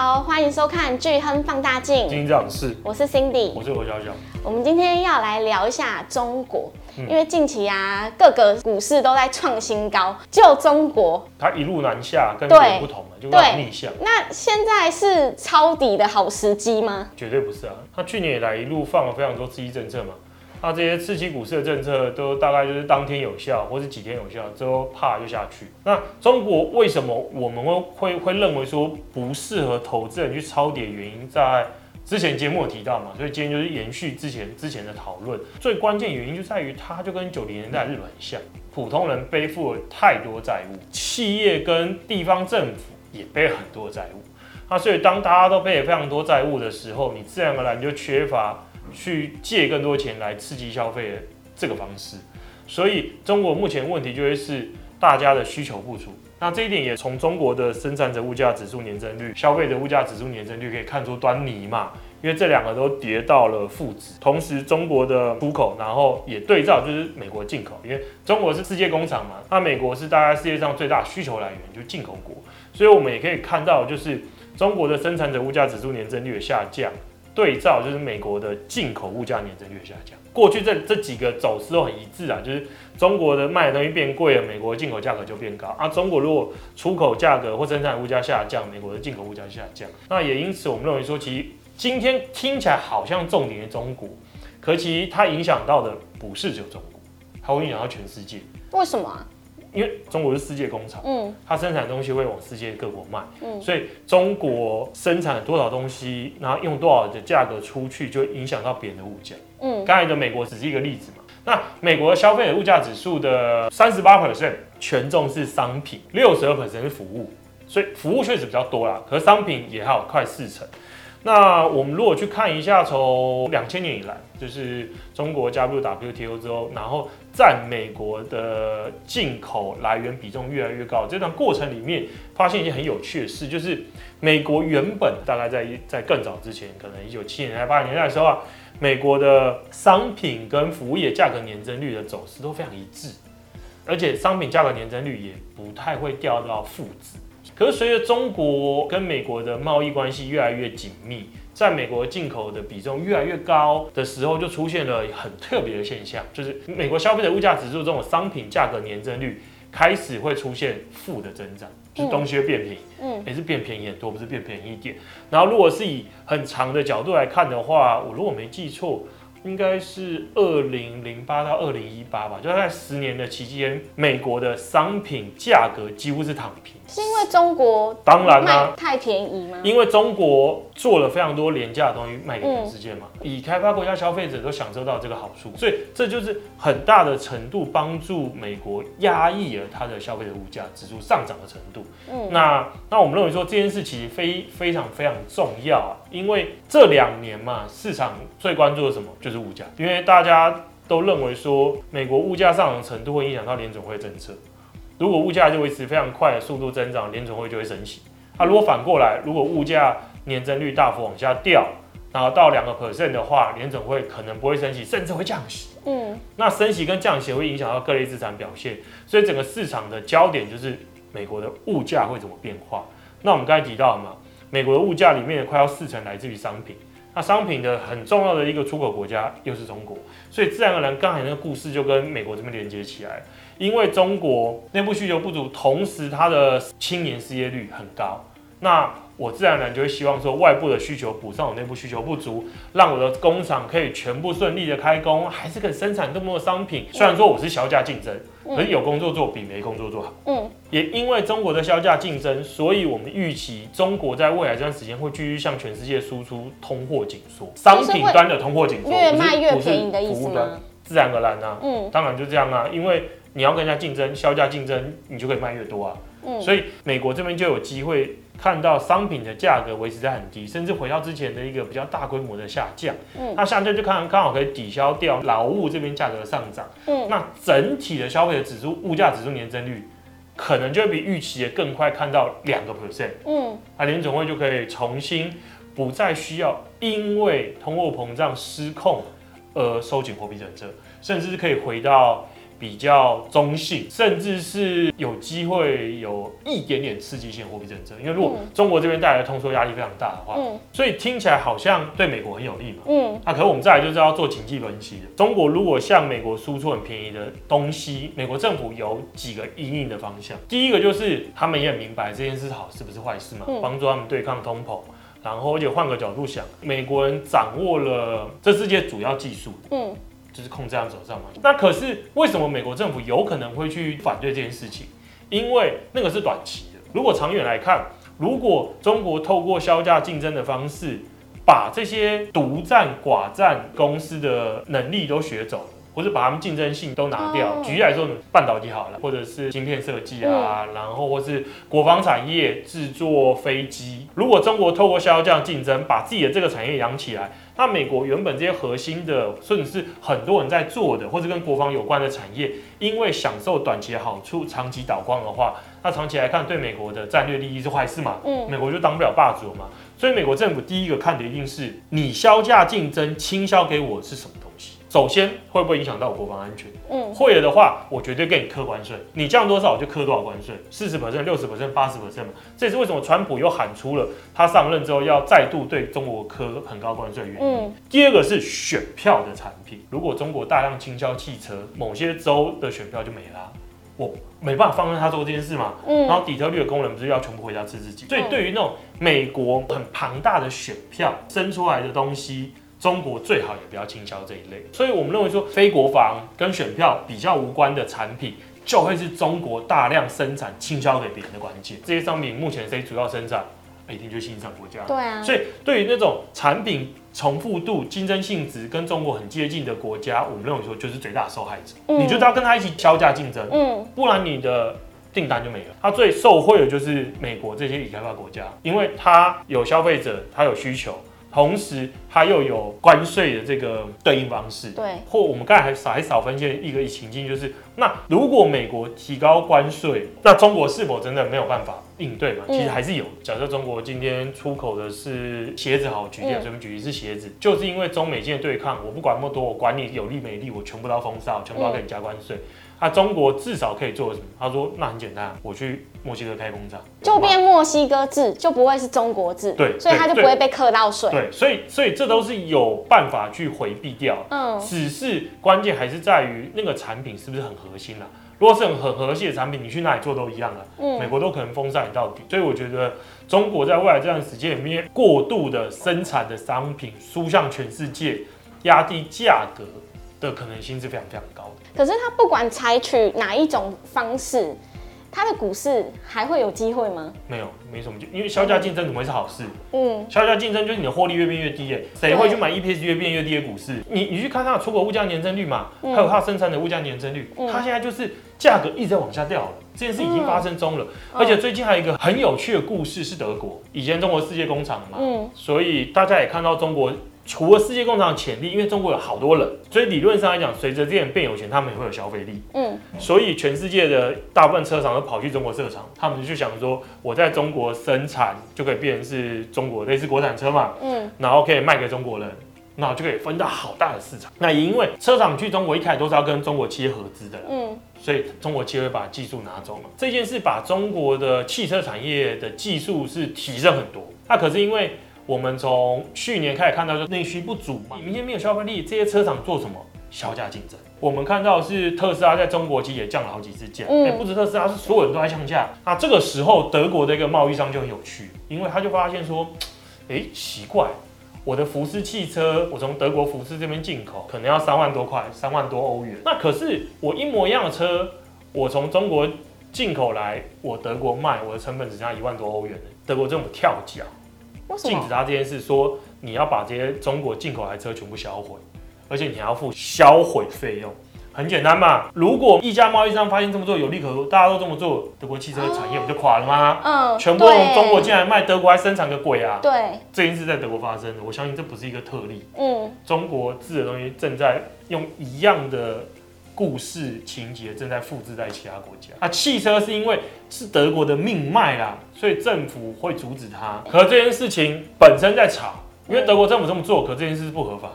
好，欢迎收看巨亨放大镜。金长是，我是 Cindy，我是罗小小。我们今天要来聊一下中国，嗯、因为近期啊，各个股市都在创新高，就中国，它一路南下，跟别人不同了，就有点逆向。那现在是抄底的好时机吗？绝对不是啊，它去年以来一路放了非常多刺激政策嘛。那这些刺激股市的政策都大概就是当天有效，或是几天有效，之后啪就下去。那中国为什么我们会会会认为说不适合投资人去抄底？原因在之前节目有提到嘛，所以今天就是延续之前之前的讨论。最关键原因就在于它就跟九零年代日本很像，普通人背负了太多债务，企业跟地方政府也背很多债务。那所以当大家都背了非常多债务的时候，你自然而然就缺乏。去借更多钱来刺激消费的这个方式，所以中国目前问题就会是大家的需求不足。那这一点也从中国的生产者物价指数年增率、消费者物价指数年增率可以看出端倪嘛。因为这两个都跌到了负值，同时中国的出口，然后也对照就是美国进口，因为中国是世界工厂嘛，那美国是大概世界上最大需求来源，就是进口国。所以我们也可以看到，就是中国的生产者物价指数年增率的下降。对照就是美国的进口物价年增率下降，过去这这几个走势都很一致啊，就是中国的卖的东西变贵了，美国进口价格就变高啊。中国如果出口价格或生产物价下降，美国的进口物价下降。那也因此，我们认为说，其实今天听起来好像重点是中国，可其实它影响到的不是只有中国，它会影响到全世界。为什么？因为中国是世界工厂，嗯，它生产的东西会往世界各国卖，嗯，所以中国生产多少东西，然后用多少的价格出去，就会影响到别人的物价，嗯，刚才的美国只是一个例子嘛。那美国的消费者物价指数的三十八 percent 权重是商品，六十二 percent 是服务，所以服务确实比较多啦，可是商品也还有快四成。那我们如果去看一下，从两千年以来，就是中国加入 WTO 之后，然后占美国的进口来源比重越来越高，这段过程里面发现一件很有趣的事，就是美国原本大概在在更早之前，可能一九七零年代、八零年代的时候啊，美国的商品跟服务业价格年增率的走势都非常一致，而且商品价格年增率也不太会掉到负值。可是随着中国跟美国的贸易关系越来越紧密，在美国进口的比重越来越高的时候，就出现了很特别的现象，就是美国消费者物价指数这种商品价格年增率开始会出现负的增长，就是东西会变便宜，嗯，也是变便宜很多，不是变便宜一点。然后如果是以很长的角度来看的话，我如果没记错。应该是二零零八到二零一八吧，就在十年的期间，美国的商品价格几乎是躺平。是因为中国当然啦，太便宜吗？因为中国做了非常多廉价的东西卖给全世界嘛，嗯、以开发国家消费者都享受到这个好处，所以这就是很大的程度帮助美国压抑了它的消费者物价指数上涨的程度。嗯，那那我们认为说这件事其实非非常非常重要啊，因为这两年嘛，市场最关注的什么？就是物价，因为大家都认为说美国物价上涨程度会影响到联准会政策。如果物价就维持非常快的速度增长，联准会就会升息。啊，如果反过来，如果物价年增率大幅往下掉，然后到两个 percent 的话，联准会可能不会升息，甚至会降息。嗯，那升息跟降息会影响到各类资产表现，所以整个市场的焦点就是美国的物价会怎么变化。那我们刚才提到嘛，美国的物价里面快要四成来自于商品，那商品的很重要的一个出口国家又是中国，所以自然而然刚才那个故事就跟美国这边连接起来。因为中国内部需求不足，同时它的青年失业率很高，那我自然而然就会希望说外部的需求补上我内部需求不足，让我的工厂可以全部顺利的开工，还是可以生产更多的商品。虽然说我是小价竞争，可是有工作做比没工作做好。嗯，也因为中国的削价竞争，所以我们预期中国在未来这段时间会继续向全世界输出通货紧缩，商品端的通货紧缩，越卖越便宜的意思吗？自然而然啊，嗯，当然就这样啊，因为。你要跟人家竞争，削价竞争，你就可以卖越多啊。嗯，所以美国这边就有机会看到商品的价格维持在很低，甚至回到之前的一个比较大规模的下降。嗯，那下降就看刚好可以抵消掉劳务这边价格的上涨。嗯，那整体的消费者指数、物价指数年增率，可能就会比预期的更快看到两个 percent。嗯，那联总会就可以重新不再需要因为通货膨胀失控而收紧货币政策，甚至是可以回到。比较中性，甚至是有机会有一点点刺激性货币政策。因为如果中国这边带来的通缩压力非常大的话，嗯，所以听起来好像对美国很有利嘛。嗯，那可是我们再来就是要做经济分析的。中国如果向美国输出很便宜的东西，美国政府有几个因应的方向。第一个就是他们也很明白这件事好是不是坏事嘛，帮助他们对抗通膨。然后而且换个角度想，美国人掌握了这世界主要技术，嗯。就是控制样手上嘛。那可是为什么美国政府有可能会去反对这件事情？因为那个是短期的。如果长远来看，如果中国透过削价竞争的方式，把这些独占寡占公司的能力都学走了。或是把他们竞争性都拿掉。举例来说，半导体好了，或者是芯片设计啊，然后或是国防产业制作飞机。如果中国透过削价竞争，把自己的这个产业养起来，那美国原本这些核心的，甚至是很多人在做的，或者跟国防有关的产业，因为享受短期的好处，长期倒光的话，那长期来看对美国的战略利益是坏事嘛？嗯，美国就当不了霸主嘛。所以美国政府第一个看的一定是你销价竞争倾销给我是什么东西。首先会不会影响到我国防安全？嗯，会了的话，我绝对给你课关税。你降多少，我就课多少关税，四十 percent、六十 percent、八十 percent 嘛。这也是为什么川普又喊出了他上任之后要再度对中国科很高关税的原因。嗯，第二个是选票的产品，如果中国大量倾销汽车，某些州的选票就没了，我没办法放任他做这件事嘛。嗯，然后底特律的工人不是要全部回家吃自己？所以对于那种美国很庞大的选票生出来的东西。中国最好也不要倾销这一类，所以我们认为说，非国防跟选票比较无关的产品，就会是中国大量生产倾销给别人的关键。这些商品目前谁主要生产？一定就是新兴国家。对啊。所以对于那种产品重复度、竞争性质跟中国很接近的国家，我们认为说就是最大的受害者。嗯。你就要跟他一起削价竞争，嗯，不然你的订单就没了。他最受惠的就是美国这些已开发国家，因为他有消费者，他有需求。同时，它又有关税的这个对应方式，对，或我们刚才还少还少分析一个情境，就是那如果美国提高关税，那中国是否真的没有办法应对嘛？其实还是有。假设中国今天出口的是鞋子，好，举例，随便举例是鞋子，就是因为中美间的对抗，我不管那么多，我管你有利没利，我全部都要封杀，全部都要给你加关税。那、啊、中国至少可以做什么？他说：“那很简单，我去墨西哥开工厂，就变墨西哥制，就不会是中国制。对，所以他就不会被课到税。对，所以所以这都是有办法去回避掉。嗯，只是关键还是在于那个产品是不是很核心啦、啊。如果是很很和谐的产品，你去哪里做都一样了、啊。嗯，美国都可能封杀你到底。所以我觉得中国在未来这段时间里面过度的生产的商品输向全世界，压低价格。”的可能性是非常非常高的。可是他不管采取哪一种方式，他的股市还会有机会吗？没有，没什么，因为削价竞争怎么会是好事？嗯，削价竞争就是你的获利越变越低，谁会去买 EPS 越变越低的股市？你你去看它的出口物价年增率嘛，还有它生产的物价年增率，它现在就是价格一直在往下掉了，这件事已经发生中了。而且最近还有一个很有趣的故事是德国，以前中国世界工厂嘛，嗯，所以大家也看到中国。除了世界工厂的潜力，因为中国有好多人，所以理论上来讲，随着这些人变有钱，他们也会有消费力。嗯，所以全世界的大部分车厂都跑去中国设厂，他们就想说，我在中国生产就可以变成是中国类似国产车嘛。嗯，然后可以卖给中国人，那就可以分到好大的市场。那也因为车厂去中国一开始都是要跟中国企业合资的，嗯，所以中国企业会把技术拿走嘛。这件事把中国的汽车产业的技术是提升很多。那可是因为。我们从去年开始看到，就内需不足嘛，明天没有消费力，这些车厂做什么？削价竞争。我们看到是特斯拉在中国其实也降了好几次价，嗯，不止特斯拉，是所有人都在降价。那这个时候，德国的一个贸易商就很有趣，因为他就发现说，哎，奇怪，我的福斯汽车，我从德国福斯这边进口，可能要三万多块，三万多欧元。那可是我一模一样的车，我从中国进口来，我德国卖，我的成本只剩下一万多欧元。德国政府跳脚。禁止他这件事，说你要把这些中国进口来的车全部销毁，而且你还要付销毁费用。很简单嘛，如果一家贸易商发现这么做有利可图，大家都这么做，德国汽车产业不就垮了吗？嗯，全部从中国进来卖，德国还生产个鬼啊！对，这件事在德国发生的，我相信这不是一个特例。嗯，中国制的东西正在用一样的。故事情节正在复制在其他国家。啊，汽车是因为是德国的命脉啦，所以政府会阻止它。可这件事情本身在吵，因为德国政府这么做，可这件事是不合法的。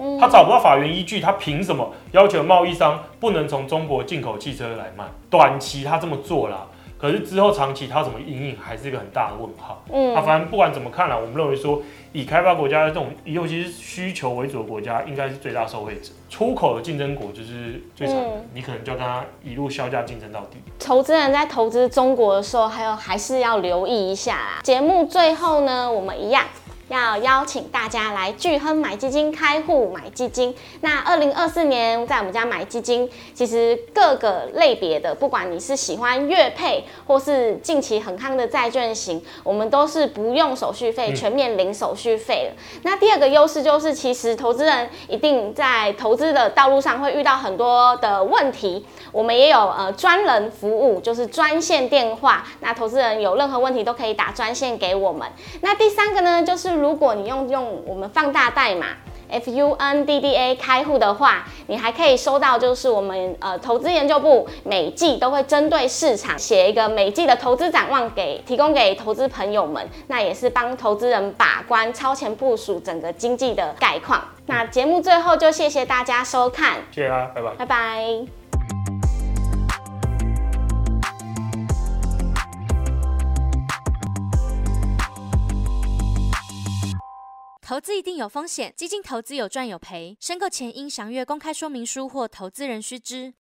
嗯，他找不到法源依据，他凭什么要求贸易商不能从中国进口汽车来卖？短期他这么做了，可是之后长期他怎么营运还是一个很大的问号。嗯，啊反正不管怎么看来，我们认为说。以开发国家的这种，尤其是需求为主的国家，应该是最大受惠者。出口的竞争国就是最惨的，嗯、你可能就要跟他一路削价竞争到底。投资人在投资中国的时候，还有还是要留意一下啦。节目最后呢，我们一样。要邀请大家来聚亨买基金开户买基金。那二零二四年在我们家买基金，其实各个类别的，不管你是喜欢月配或是近期很夯的债券型，我们都是不用手续费，全面零手续费那第二个优势就是，其实投资人一定在投资的道路上会遇到很多的问题，我们也有呃专人服务，就是专线电话。那投资人有任何问题都可以打专线给我们。那第三个呢，就是。如果你用用我们放大代码 FUNDDA 开户的话，你还可以收到，就是我们呃投资研究部每季都会针对市场写一个每季的投资展望给提供给投资朋友们，那也是帮投资人把关超前部署整个经济的概况。那节目最后就谢谢大家收看，谢谢啊，拜拜，拜拜。投资一定有风险，基金投资有赚有赔，申购前应详阅公开说明书或投资人须知。